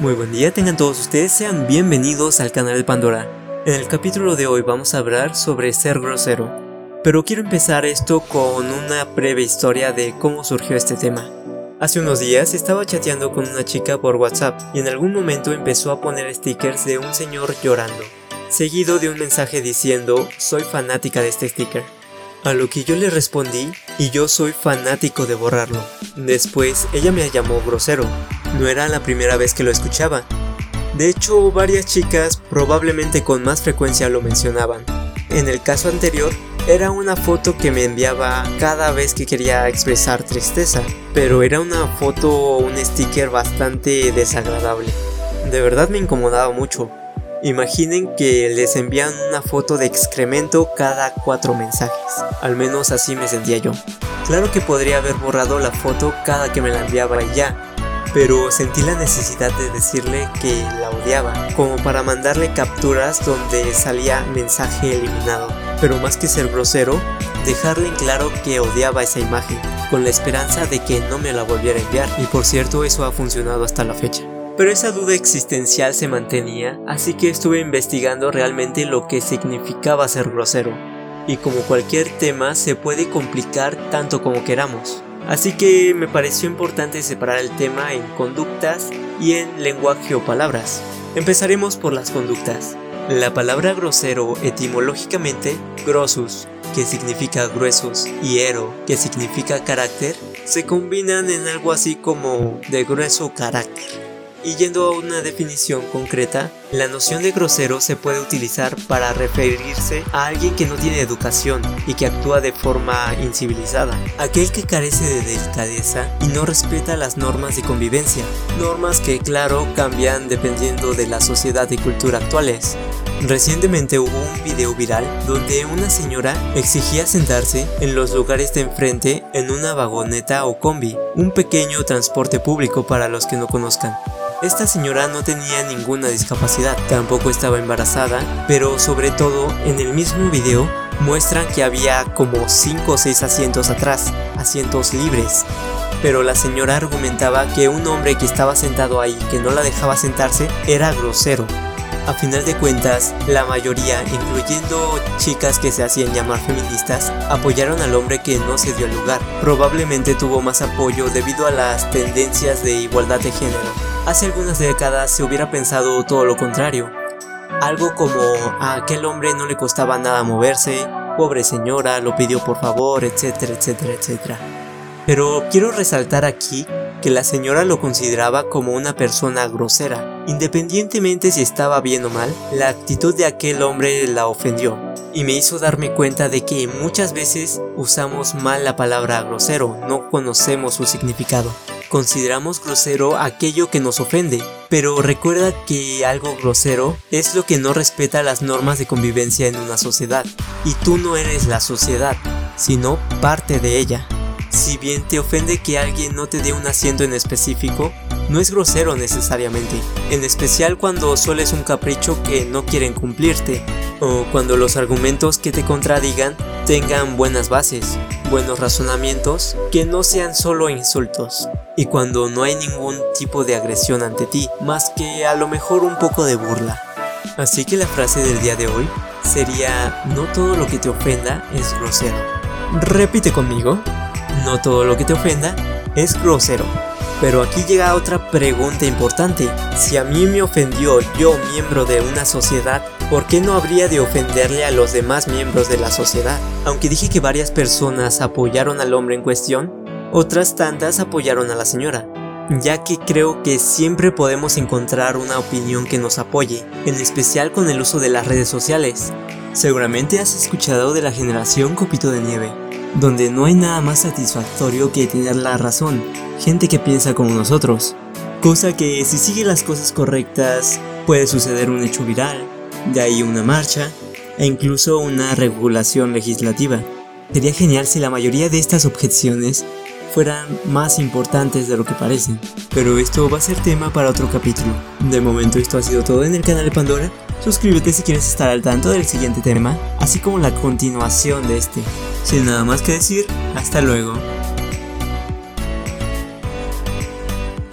Muy buen día tengan todos ustedes, sean bienvenidos al canal de Pandora. En el capítulo de hoy vamos a hablar sobre ser grosero, pero quiero empezar esto con una breve historia de cómo surgió este tema. Hace unos días estaba chateando con una chica por WhatsApp y en algún momento empezó a poner stickers de un señor llorando, seguido de un mensaje diciendo soy fanática de este sticker. A lo que yo le respondí y yo soy fanático de borrarlo. Después ella me llamó grosero, no era la primera vez que lo escuchaba. De hecho, varias chicas probablemente con más frecuencia lo mencionaban. En el caso anterior, era una foto que me enviaba cada vez que quería expresar tristeza, pero era una foto o un sticker bastante desagradable. De verdad me incomodaba mucho. Imaginen que les envían una foto de excremento cada cuatro mensajes. Al menos así me sentía yo. Claro que podría haber borrado la foto cada que me la enviaba y ya, pero sentí la necesidad de decirle que la odiaba, como para mandarle capturas donde salía mensaje eliminado. Pero más que ser grosero, dejarle en claro que odiaba esa imagen, con la esperanza de que no me la volviera a enviar. Y por cierto, eso ha funcionado hasta la fecha. Pero esa duda existencial se mantenía, así que estuve investigando realmente lo que significaba ser grosero. Y como cualquier tema, se puede complicar tanto como queramos. Así que me pareció importante separar el tema en conductas y en lenguaje o palabras. Empezaremos por las conductas. La palabra grosero etimológicamente grossus, que significa gruesos, y ero, que significa carácter, se combinan en algo así como de grueso carácter. Y yendo a una definición concreta, la noción de grosero se puede utilizar para referirse a alguien que no tiene educación y que actúa de forma incivilizada, aquel que carece de delicadeza y no respeta las normas de convivencia, normas que claro cambian dependiendo de la sociedad y cultura actuales. Recientemente hubo un video viral donde una señora exigía sentarse en los lugares de enfrente en una vagoneta o combi, un pequeño transporte público para los que no conozcan. Esta señora no tenía ninguna discapacidad, tampoco estaba embarazada, pero sobre todo en el mismo video muestran que había como 5 o 6 asientos atrás, asientos libres. Pero la señora argumentaba que un hombre que estaba sentado ahí, que no la dejaba sentarse, era grosero, a final de cuentas, la mayoría, incluyendo chicas que se hacían llamar feministas, apoyaron al hombre que no se dio lugar. Probablemente tuvo más apoyo debido a las tendencias de igualdad de género. Hace algunas décadas se hubiera pensado todo lo contrario. Algo como a aquel hombre no le costaba nada moverse, pobre señora, lo pidió por favor, etcétera, etcétera, etcétera. Pero quiero resaltar aquí que la señora lo consideraba como una persona grosera. Independientemente si estaba bien o mal, la actitud de aquel hombre la ofendió y me hizo darme cuenta de que muchas veces usamos mal la palabra grosero, no conocemos su significado. Consideramos grosero aquello que nos ofende, pero recuerda que algo grosero es lo que no respeta las normas de convivencia en una sociedad, y tú no eres la sociedad, sino parte de ella. Si bien te ofende que alguien no te dé un asiento en específico, no es grosero necesariamente, en especial cuando solo es un capricho que no quieren cumplirte, o cuando los argumentos que te contradigan tengan buenas bases, buenos razonamientos, que no sean solo insultos, y cuando no hay ningún tipo de agresión ante ti, más que a lo mejor un poco de burla. Así que la frase del día de hoy sería, no todo lo que te ofenda es grosero. Repite conmigo. No todo lo que te ofenda es grosero. Pero aquí llega otra pregunta importante. Si a mí me ofendió yo miembro de una sociedad, ¿por qué no habría de ofenderle a los demás miembros de la sociedad? Aunque dije que varias personas apoyaron al hombre en cuestión, otras tantas apoyaron a la señora, ya que creo que siempre podemos encontrar una opinión que nos apoye, en especial con el uso de las redes sociales. Seguramente has escuchado de la generación Copito de Nieve, donde no hay nada más satisfactorio que tener la razón, gente que piensa como nosotros. Cosa que si sigue las cosas correctas puede suceder un hecho viral, de ahí una marcha e incluso una regulación legislativa. Sería genial si la mayoría de estas objeciones fueran más importantes de lo que parecen, pero esto va a ser tema para otro capítulo. De momento esto ha sido todo en el canal de Pandora. Suscríbete si quieres estar al tanto del siguiente tema, así como la continuación de este. Sin nada más que decir, hasta luego.